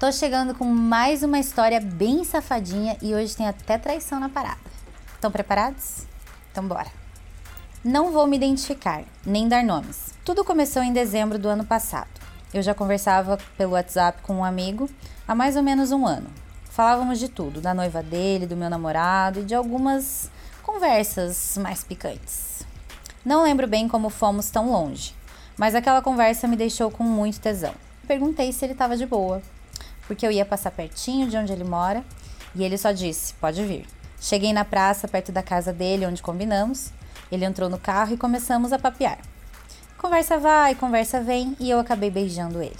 Tô chegando com mais uma história bem safadinha e hoje tem até traição na parada. Estão preparados? Então bora. Não vou me identificar, nem dar nomes. Tudo começou em dezembro do ano passado. Eu já conversava pelo WhatsApp com um amigo há mais ou menos um ano. Falávamos de tudo, da noiva dele, do meu namorado e de algumas conversas mais picantes. Não lembro bem como fomos tão longe, mas aquela conversa me deixou com muito tesão. Perguntei se ele estava de boa, porque eu ia passar pertinho de onde ele mora e ele só disse: pode vir. Cheguei na praça perto da casa dele, onde combinamos. Ele entrou no carro e começamos a papear. Conversa vai, conversa vem e eu acabei beijando ele.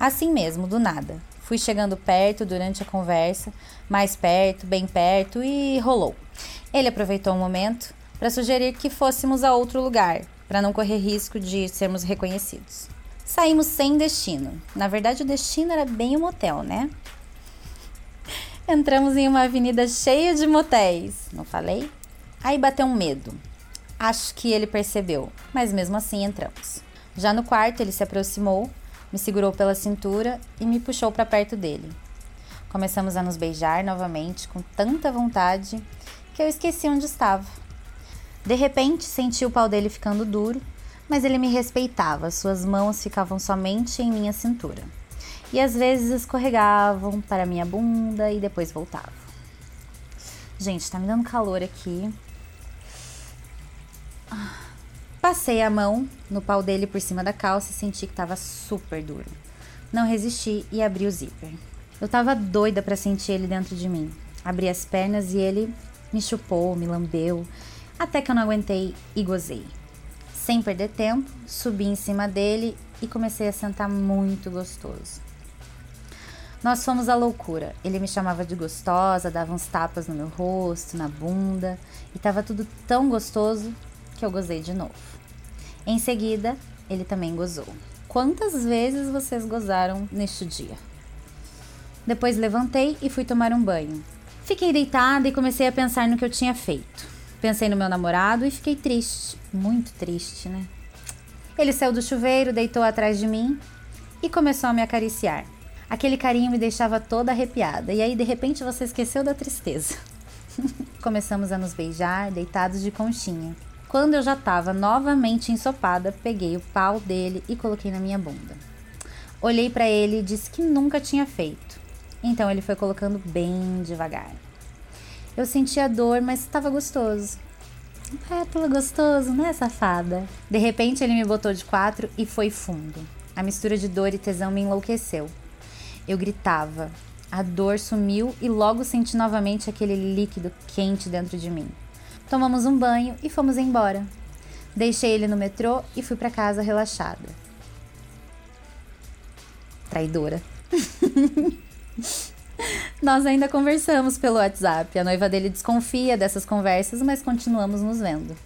Assim mesmo, do nada. Fui chegando perto durante a conversa, mais perto, bem perto e rolou. Ele aproveitou o um momento para sugerir que fôssemos a outro lugar, para não correr risco de sermos reconhecidos. Saímos sem destino. Na verdade, o destino era bem o um motel, né? Entramos em uma avenida cheia de motéis, não falei? Aí bateu um medo. Acho que ele percebeu, mas mesmo assim entramos. Já no quarto, ele se aproximou, me segurou pela cintura e me puxou para perto dele. Começamos a nos beijar novamente com tanta vontade que eu esqueci onde estava. De repente, senti o pau dele ficando duro mas ele me respeitava, suas mãos ficavam somente em minha cintura. E às vezes escorregavam para minha bunda e depois voltavam. Gente, tá me dando calor aqui. Passei a mão no pau dele por cima da calça e senti que tava super duro. Não resisti e abri o zíper. Eu tava doida para sentir ele dentro de mim. Abri as pernas e ele me chupou, me lambeu, até que eu não aguentei e gozei. Sem perder tempo, subi em cima dele e comecei a sentar muito gostoso. Nós fomos à loucura. Ele me chamava de gostosa, dava uns tapas no meu rosto, na bunda, e estava tudo tão gostoso que eu gozei de novo. Em seguida, ele também gozou. Quantas vezes vocês gozaram neste dia? Depois levantei e fui tomar um banho. Fiquei deitada e comecei a pensar no que eu tinha feito. Pensei no meu namorado e fiquei triste, muito triste, né? Ele saiu do chuveiro, deitou atrás de mim e começou a me acariciar. Aquele carinho me deixava toda arrepiada, e aí de repente você esqueceu da tristeza. Começamos a nos beijar, deitados de conchinha. Quando eu já estava novamente ensopada, peguei o pau dele e coloquei na minha bunda. Olhei para ele e disse que nunca tinha feito. Então ele foi colocando bem devagar. Eu sentia dor, mas estava gostoso. Tava gostoso, né, safada? De repente ele me botou de quatro e foi fundo. A mistura de dor e tesão me enlouqueceu. Eu gritava. A dor sumiu e logo senti novamente aquele líquido quente dentro de mim. Tomamos um banho e fomos embora. Deixei ele no metrô e fui para casa relaxada. Traidora. Nós ainda conversamos pelo WhatsApp. A noiva dele desconfia dessas conversas, mas continuamos nos vendo.